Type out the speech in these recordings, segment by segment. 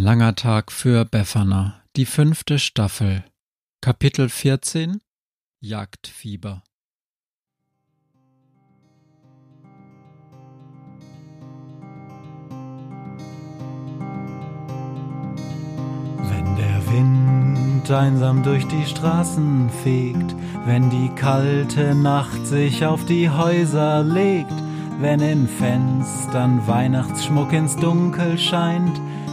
Langer Tag für Befana, die fünfte Staffel. Kapitel 14 Jagdfieber. Wenn der Wind einsam durch die Straßen fegt, wenn die kalte Nacht sich auf die Häuser legt, wenn in Fenstern Weihnachtsschmuck ins Dunkel scheint,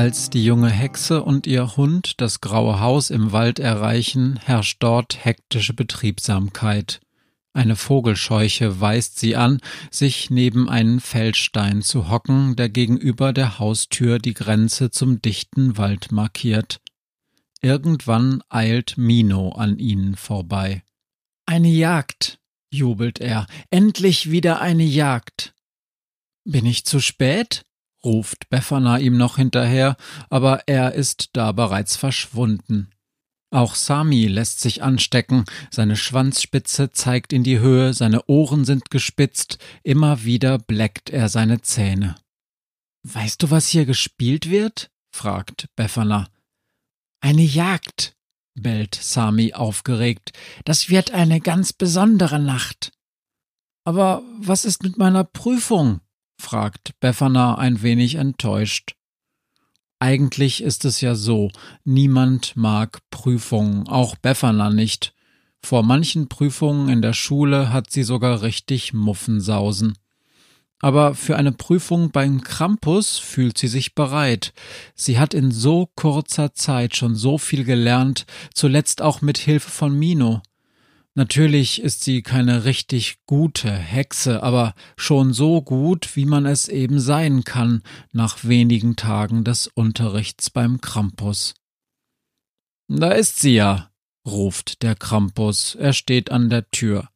Als die junge Hexe und ihr Hund das graue Haus im Wald erreichen, herrscht dort hektische Betriebsamkeit. Eine Vogelscheuche weist sie an, sich neben einen Feldstein zu hocken, der gegenüber der Haustür die Grenze zum dichten Wald markiert. Irgendwann eilt Mino an ihnen vorbei. Eine Jagd, jubelt er, endlich wieder eine Jagd. Bin ich zu spät? Ruft Befana ihm noch hinterher, aber er ist da bereits verschwunden. Auch Sami lässt sich anstecken, seine Schwanzspitze zeigt in die Höhe, seine Ohren sind gespitzt, immer wieder bleckt er seine Zähne. Weißt du, was hier gespielt wird? fragt Befana. Eine Jagd, bellt Sami aufgeregt. Das wird eine ganz besondere Nacht. Aber was ist mit meiner Prüfung? Fragt Befana ein wenig enttäuscht. Eigentlich ist es ja so, niemand mag Prüfungen, auch Befana nicht. Vor manchen Prüfungen in der Schule hat sie sogar richtig Muffensausen. Aber für eine Prüfung beim Krampus fühlt sie sich bereit. Sie hat in so kurzer Zeit schon so viel gelernt, zuletzt auch mit Hilfe von Mino. Natürlich ist sie keine richtig gute Hexe, aber schon so gut, wie man es eben sein kann nach wenigen Tagen des Unterrichts beim Krampus. Da ist sie ja, ruft der Krampus, er steht an der Tür.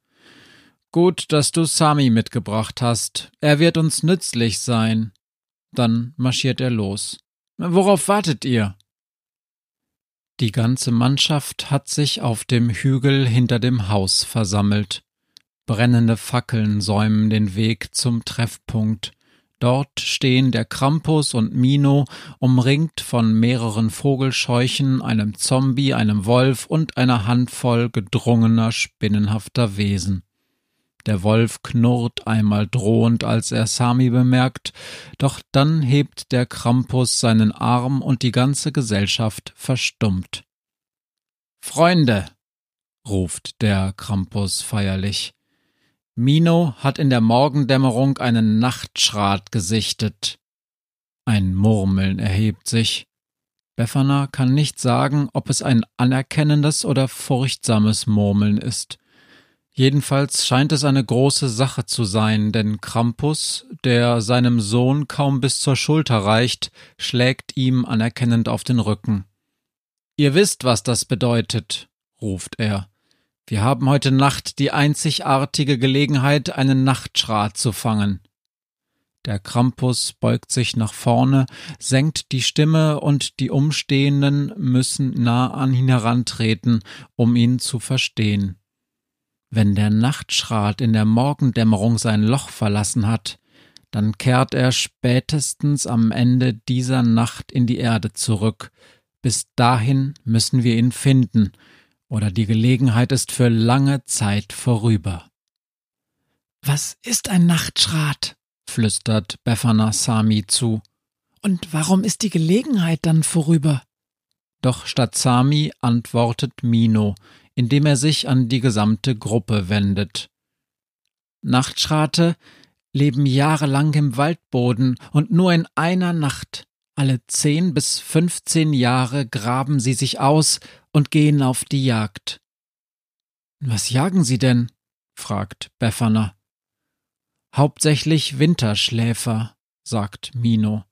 Gut, dass du Sami mitgebracht hast, er wird uns nützlich sein. Dann marschiert er los. Worauf wartet ihr? Die ganze Mannschaft hat sich auf dem Hügel hinter dem Haus versammelt. Brennende Fackeln säumen den Weg zum Treffpunkt. Dort stehen der Krampus und Mino, umringt von mehreren Vogelscheuchen, einem Zombie, einem Wolf und einer Handvoll gedrungener, spinnenhafter Wesen. Der Wolf knurrt einmal drohend, als er Sami bemerkt, doch dann hebt der Krampus seinen Arm und die ganze Gesellschaft verstummt. Freunde, ruft der Krampus feierlich. Mino hat in der Morgendämmerung einen Nachtschrat gesichtet. Ein Murmeln erhebt sich. Befana kann nicht sagen, ob es ein anerkennendes oder furchtsames Murmeln ist. Jedenfalls scheint es eine große Sache zu sein, denn Krampus, der seinem Sohn kaum bis zur Schulter reicht, schlägt ihm anerkennend auf den Rücken. Ihr wisst, was das bedeutet, ruft er. Wir haben heute Nacht die einzigartige Gelegenheit, einen Nachtschrat zu fangen. Der Krampus beugt sich nach vorne, senkt die Stimme und die Umstehenden müssen nah an ihn herantreten, um ihn zu verstehen. Wenn der Nachtschrat in der Morgendämmerung sein Loch verlassen hat, dann kehrt er spätestens am Ende dieser Nacht in die Erde zurück. Bis dahin müssen wir ihn finden, oder die Gelegenheit ist für lange Zeit vorüber. Was ist ein Nachtschrat? flüstert Befana Sami zu. Und warum ist die Gelegenheit dann vorüber? Doch statt Sami antwortet Mino, indem er sich an die gesamte Gruppe wendet. Nachtschrate leben jahrelang im Waldboden und nur in einer Nacht, alle zehn bis fünfzehn Jahre graben sie sich aus und gehen auf die Jagd. Was jagen sie denn? fragt Befana. Hauptsächlich Winterschläfer, sagt Mino.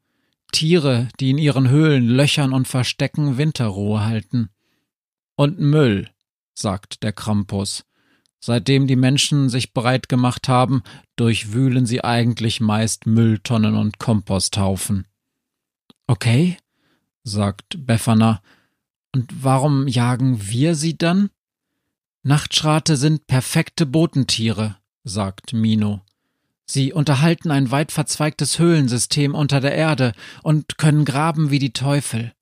Tiere, die in ihren Höhlen, Löchern und Verstecken Winterruhe halten. Und Müll, sagt der Krampus. Seitdem die Menschen sich breit gemacht haben, durchwühlen sie eigentlich meist Mülltonnen und Komposthaufen. Okay, sagt Befana. Und warum jagen wir sie dann? Nachtschrate sind perfekte Botentiere, sagt Mino. Sie unterhalten ein weit verzweigtes Höhlensystem unter der Erde und können graben wie die Teufel.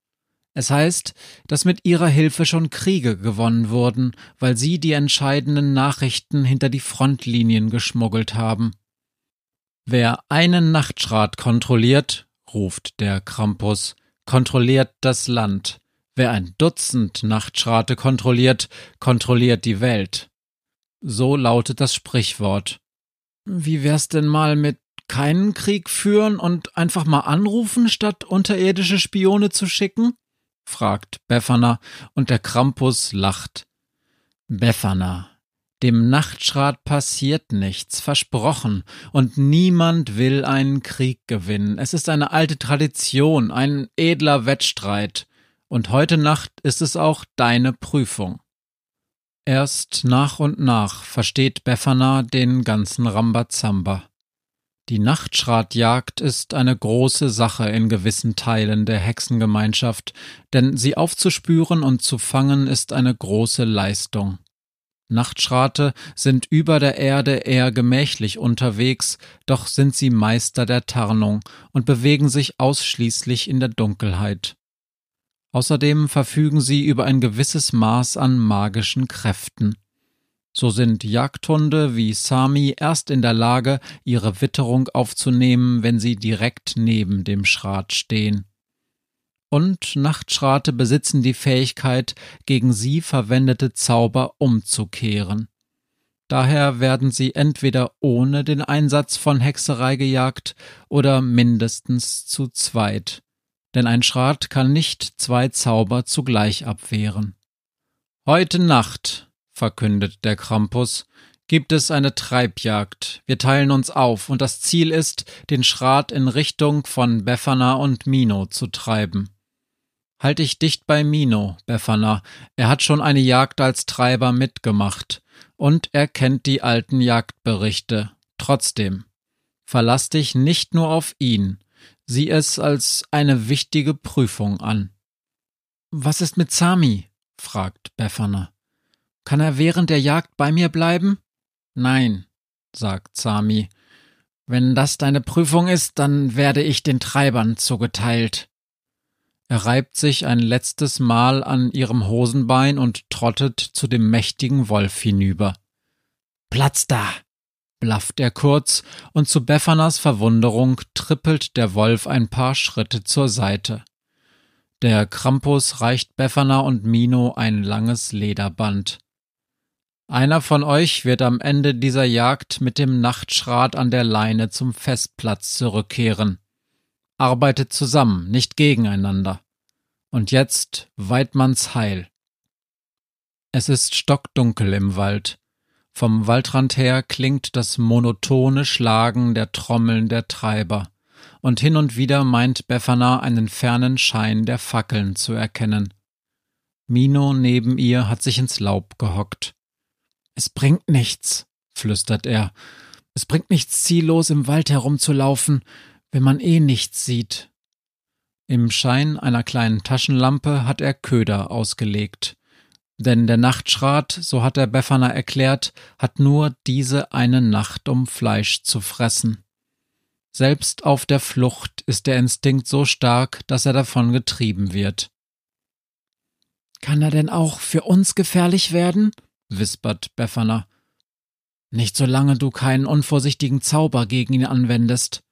Es heißt, dass mit ihrer Hilfe schon Kriege gewonnen wurden, weil sie die entscheidenden Nachrichten hinter die Frontlinien geschmuggelt haben. Wer einen Nachtschrat kontrolliert, ruft der Krampus, kontrolliert das Land. Wer ein Dutzend Nachtschrate kontrolliert, kontrolliert die Welt. So lautet das Sprichwort. Wie wär's denn mal mit keinen Krieg führen und einfach mal anrufen, statt unterirdische Spione zu schicken? Fragt Befana, und der Krampus lacht. Befana, dem Nachtschrat passiert nichts, versprochen, und niemand will einen Krieg gewinnen. Es ist eine alte Tradition, ein edler Wettstreit, und heute Nacht ist es auch deine Prüfung. Erst nach und nach versteht Befana den ganzen Rambazamba. Die Nachtschratjagd ist eine große Sache in gewissen Teilen der Hexengemeinschaft, denn sie aufzuspüren und zu fangen ist eine große Leistung. Nachtschrate sind über der Erde eher gemächlich unterwegs, doch sind sie Meister der Tarnung und bewegen sich ausschließlich in der Dunkelheit. Außerdem verfügen sie über ein gewisses Maß an magischen Kräften. So sind Jagdhunde wie Sami erst in der Lage, ihre Witterung aufzunehmen, wenn sie direkt neben dem Schrat stehen. Und Nachtschrate besitzen die Fähigkeit, gegen sie verwendete Zauber umzukehren. Daher werden sie entweder ohne den Einsatz von Hexerei gejagt oder mindestens zu zweit. Denn ein Schrat kann nicht zwei Zauber zugleich abwehren. Heute Nacht, verkündet der Krampus, gibt es eine Treibjagd. Wir teilen uns auf und das Ziel ist, den Schrat in Richtung von Befana und Mino zu treiben. Halt dich dicht bei Mino, Befana. Er hat schon eine Jagd als Treiber mitgemacht. Und er kennt die alten Jagdberichte. Trotzdem. Verlass dich nicht nur auf ihn. Sieh es als eine wichtige Prüfung an. Was ist mit Sami? fragt Befana. Kann er während der Jagd bei mir bleiben? Nein, sagt Sami. Wenn das deine Prüfung ist, dann werde ich den Treibern zugeteilt. Er reibt sich ein letztes Mal an ihrem Hosenbein und trottet zu dem mächtigen Wolf hinüber. Platz da! blafft er kurz, und zu Beffanas Verwunderung trippelt der Wolf ein paar Schritte zur Seite. Der Krampus reicht Befana und Mino ein langes Lederband. Einer von euch wird am Ende dieser Jagd mit dem Nachtschrat an der Leine zum Festplatz zurückkehren. Arbeitet zusammen, nicht gegeneinander. Und jetzt Weidmanns Heil. Es ist stockdunkel im Wald. Vom Waldrand her klingt das monotone Schlagen der Trommeln der Treiber, und hin und wieder meint Befana einen fernen Schein der Fackeln zu erkennen. Mino neben ihr hat sich ins Laub gehockt. Es bringt nichts, flüstert er. Es bringt nichts ziellos im Wald herumzulaufen, wenn man eh nichts sieht. Im Schein einer kleinen Taschenlampe hat er Köder ausgelegt. Denn der Nachtschrat, so hat der Befana erklärt, hat nur diese eine Nacht, um Fleisch zu fressen. Selbst auf der Flucht ist der Instinkt so stark, dass er davon getrieben wird. Kann er denn auch für uns gefährlich werden? Wispert Befana. Nicht solange du keinen unvorsichtigen Zauber gegen ihn anwendest.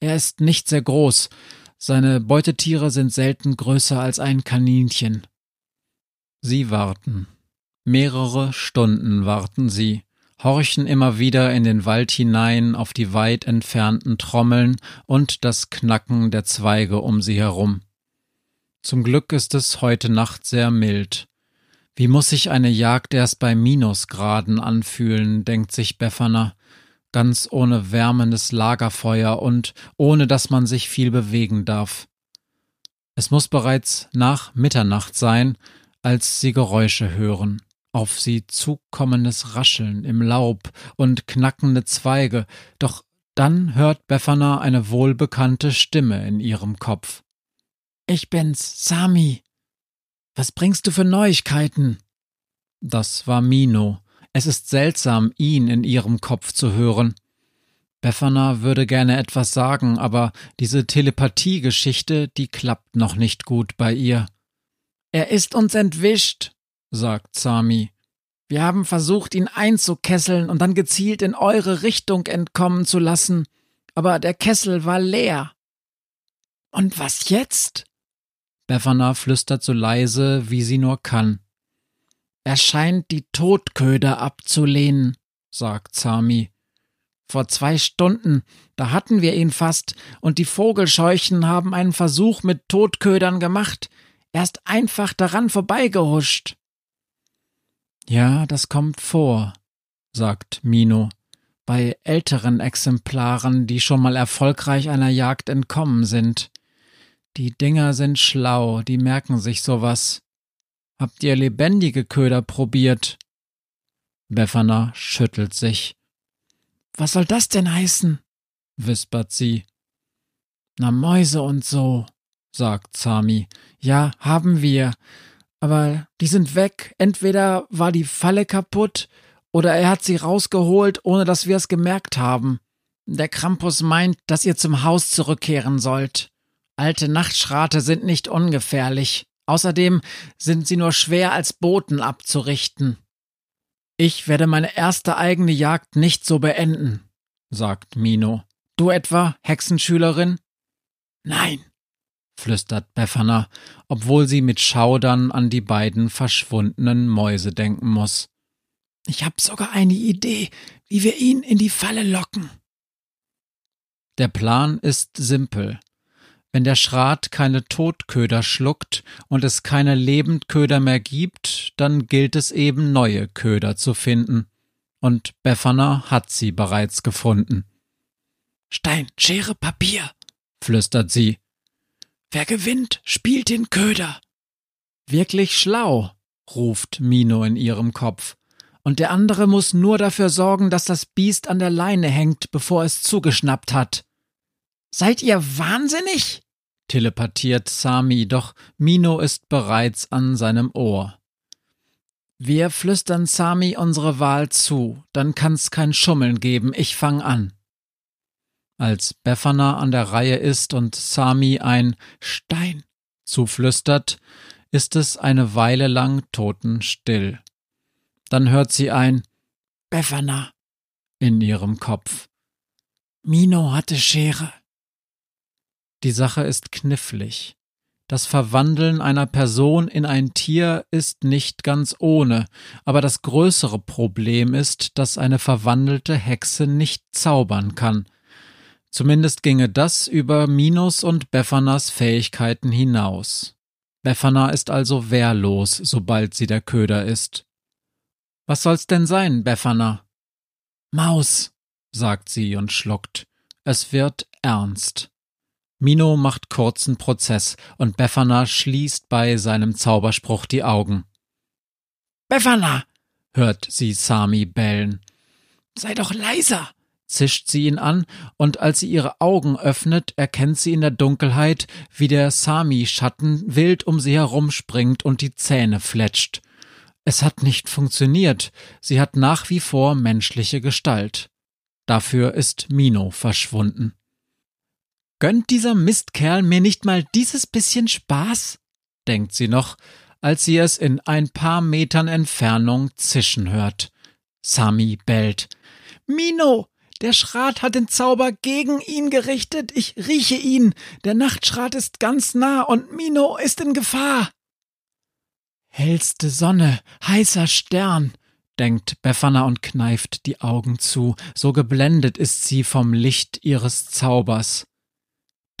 Er ist nicht sehr groß. Seine Beutetiere sind selten größer als ein Kaninchen. Sie warten. Mehrere Stunden warten sie, horchen immer wieder in den Wald hinein auf die weit entfernten Trommeln und das Knacken der Zweige um sie herum. Zum Glück ist es heute Nacht sehr mild. Wie muss sich eine Jagd erst bei Minusgraden anfühlen, denkt sich Befana, ganz ohne wärmendes Lagerfeuer und ohne dass man sich viel bewegen darf. Es muss bereits nach Mitternacht sein, als sie Geräusche hören, auf sie zukommendes Rascheln im Laub und knackende Zweige, doch dann hört Befana eine wohlbekannte Stimme in ihrem Kopf. Ich bin's, Sami. Was bringst du für Neuigkeiten? Das war Mino. Es ist seltsam, ihn in ihrem Kopf zu hören. Befana würde gerne etwas sagen, aber diese Telepathie-Geschichte, die klappt noch nicht gut bei ihr. Er ist uns entwischt, sagt Sami. Wir haben versucht, ihn einzukesseln und dann gezielt in eure Richtung entkommen zu lassen, aber der Kessel war leer. Und was jetzt? Befana flüstert so leise, wie sie nur kann. Er scheint die Todköder abzulehnen, sagt Sami. Vor zwei Stunden, da hatten wir ihn fast, und die Vogelscheuchen haben einen Versuch mit Todködern gemacht. Er ist einfach daran vorbeigehuscht. Ja, das kommt vor, sagt Mino. Bei älteren Exemplaren, die schon mal erfolgreich einer Jagd entkommen sind. Die Dinger sind schlau, die merken sich sowas. Habt ihr lebendige Köder probiert? Befana schüttelt sich. Was soll das denn heißen? wispert sie. Na Mäuse und so, sagt Sami. Ja, haben wir. Aber die sind weg. Entweder war die Falle kaputt oder er hat sie rausgeholt, ohne dass wir es gemerkt haben. Der Krampus meint, dass ihr zum Haus zurückkehren sollt. Alte Nachtschrate sind nicht ungefährlich. Außerdem sind sie nur schwer als Boten abzurichten. Ich werde meine erste eigene Jagd nicht so beenden, sagt Mino. Du etwa, Hexenschülerin? Nein, flüstert Befana, obwohl sie mit Schaudern an die beiden verschwundenen Mäuse denken muss. Ich hab sogar eine Idee, wie wir ihn in die Falle locken. Der Plan ist simpel. Wenn der Schrat keine Totköder schluckt und es keine Lebendköder mehr gibt, dann gilt es eben neue Köder zu finden. Und Befana hat sie bereits gefunden. Stein, Schere, Papier, flüstert sie. Wer gewinnt, spielt den Köder. Wirklich schlau, ruft Mino in ihrem Kopf. Und der andere muss nur dafür sorgen, dass das Biest an der Leine hängt, bevor es zugeschnappt hat. Seid ihr wahnsinnig? telepathiert Sami, doch Mino ist bereits an seinem Ohr. Wir flüstern Sami unsere Wahl zu, dann kann's kein Schummeln geben, ich fang an. Als Befana an der Reihe ist und Sami ein Stein zuflüstert, ist es eine Weile lang totenstill. Dann hört sie ein Befana in ihrem Kopf. Mino hatte Schere. Die Sache ist knifflig. Das Verwandeln einer Person in ein Tier ist nicht ganz ohne, aber das größere Problem ist, dass eine verwandelte Hexe nicht zaubern kann. Zumindest ginge das über Minos und Beffanas Fähigkeiten hinaus. Befana ist also wehrlos, sobald sie der Köder ist. Was soll's denn sein, Befana? Maus, sagt sie und schluckt. Es wird ernst. Mino macht kurzen Prozess und Befana schließt bei seinem Zauberspruch die Augen. Befana! hört sie Sami bellen. Sei doch leiser! zischt sie ihn an, und als sie ihre Augen öffnet, erkennt sie in der Dunkelheit, wie der Sami-Schatten wild um sie herumspringt und die Zähne fletscht. Es hat nicht funktioniert, sie hat nach wie vor menschliche Gestalt. Dafür ist Mino verschwunden. Gönnt dieser Mistkerl mir nicht mal dieses bisschen Spaß? denkt sie noch, als sie es in ein paar Metern Entfernung zischen hört. Sami bellt. Mino, Der Schrat hat den Zauber gegen ihn gerichtet. Ich rieche ihn. Der Nachtschrat ist ganz nah und Mino ist in Gefahr. Hellste Sonne, heißer Stern, denkt Befana und kneift die Augen zu, so geblendet ist sie vom Licht ihres Zaubers.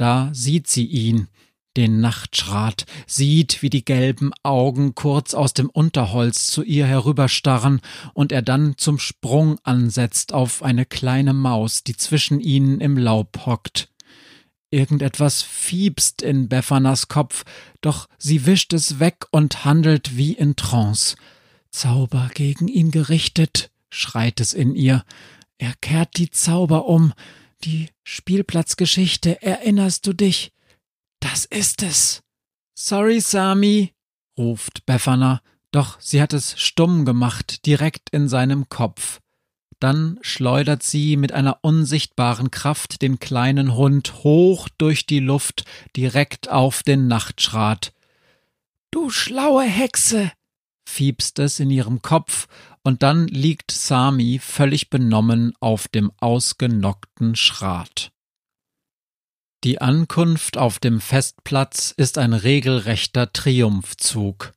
Da sieht sie ihn, den Nachtschrat, sieht, wie die gelben Augen kurz aus dem Unterholz zu ihr herüberstarren und er dann zum Sprung ansetzt auf eine kleine Maus, die zwischen ihnen im Laub hockt. Irgendetwas fiebst in Beffanas Kopf, doch sie wischt es weg und handelt wie in Trance. Zauber gegen ihn gerichtet, schreit es in ihr. Er kehrt die Zauber um. Die Spielplatzgeschichte, erinnerst du dich? Das ist es. Sorry, Sami, ruft Befana, doch sie hat es stumm gemacht, direkt in seinem Kopf. Dann schleudert sie mit einer unsichtbaren Kraft den kleinen Hund hoch durch die Luft direkt auf den Nachtschrat. Du schlaue Hexe! fiebst es in ihrem Kopf, und dann liegt Sami völlig benommen auf dem ausgenockten Schrat. Die Ankunft auf dem Festplatz ist ein regelrechter Triumphzug.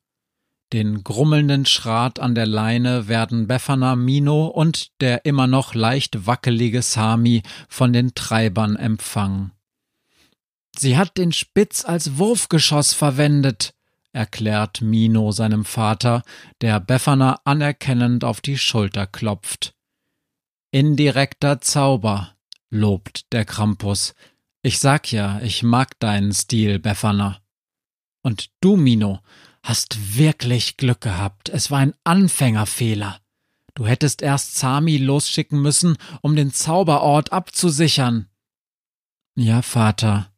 Den grummelnden Schrat an der Leine werden Befana Mino und der immer noch leicht wackelige Sami von den Treibern empfangen. Sie hat den Spitz als Wurfgeschoss verwendet, erklärt Mino seinem Vater, der Befana anerkennend auf die Schulter klopft. Indirekter Zauber, lobt der Krampus, ich sag ja, ich mag deinen Stil, Befana. Und du, Mino, hast wirklich Glück gehabt. Es war ein Anfängerfehler. Du hättest erst Sami losschicken müssen, um den Zauberort abzusichern. Ja, Vater,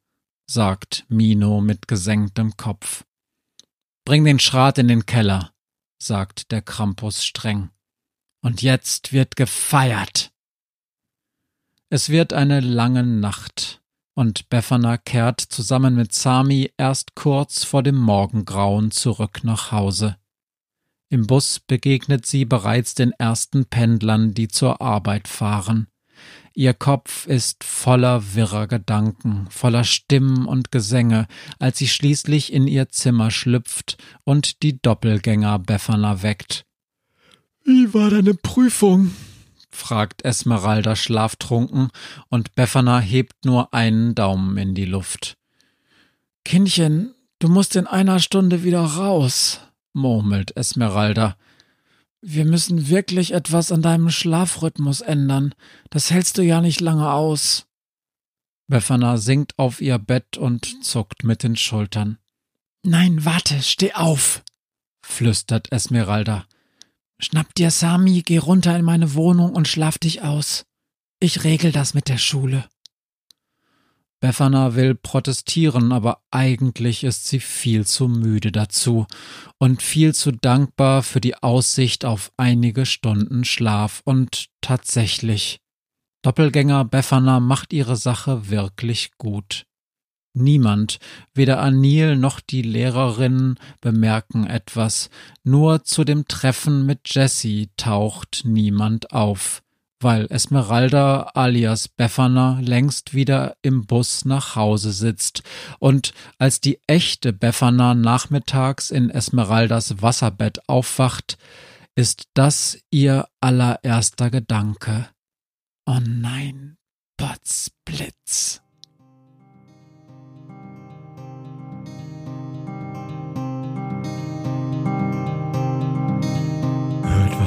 sagt Mino mit gesenktem Kopf. Bring den Schrat in den Keller, sagt der Krampus streng. Und jetzt wird gefeiert. Es wird eine lange Nacht und Befana kehrt zusammen mit Sami erst kurz vor dem Morgengrauen zurück nach Hause. Im Bus begegnet sie bereits den ersten Pendlern, die zur Arbeit fahren. Ihr Kopf ist voller wirrer Gedanken, voller Stimmen und Gesänge, als sie schließlich in ihr Zimmer schlüpft und die Doppelgänger Befana weckt. Wie war deine Prüfung? fragt Esmeralda schlaftrunken, und Befana hebt nur einen Daumen in die Luft. Kindchen, du musst in einer Stunde wieder raus, murmelt Esmeralda. Wir müssen wirklich etwas an deinem Schlafrhythmus ändern. Das hältst du ja nicht lange aus. Befana sinkt auf ihr Bett und zuckt mit den Schultern. Nein, warte, steh auf, flüstert Esmeralda. Schnapp dir Sami, geh runter in meine Wohnung und schlaf dich aus. Ich regel das mit der Schule. Befana will protestieren, aber eigentlich ist sie viel zu müde dazu und viel zu dankbar für die Aussicht auf einige Stunden Schlaf und tatsächlich. Doppelgänger Befana macht ihre Sache wirklich gut. Niemand, weder Anil noch die Lehrerinnen bemerken etwas, nur zu dem Treffen mit Jessie taucht niemand auf, weil Esmeralda alias Befana längst wieder im Bus nach Hause sitzt und als die echte Befana nachmittags in Esmeraldas Wasserbett aufwacht, ist das ihr allererster Gedanke. Oh nein, Potzblitz.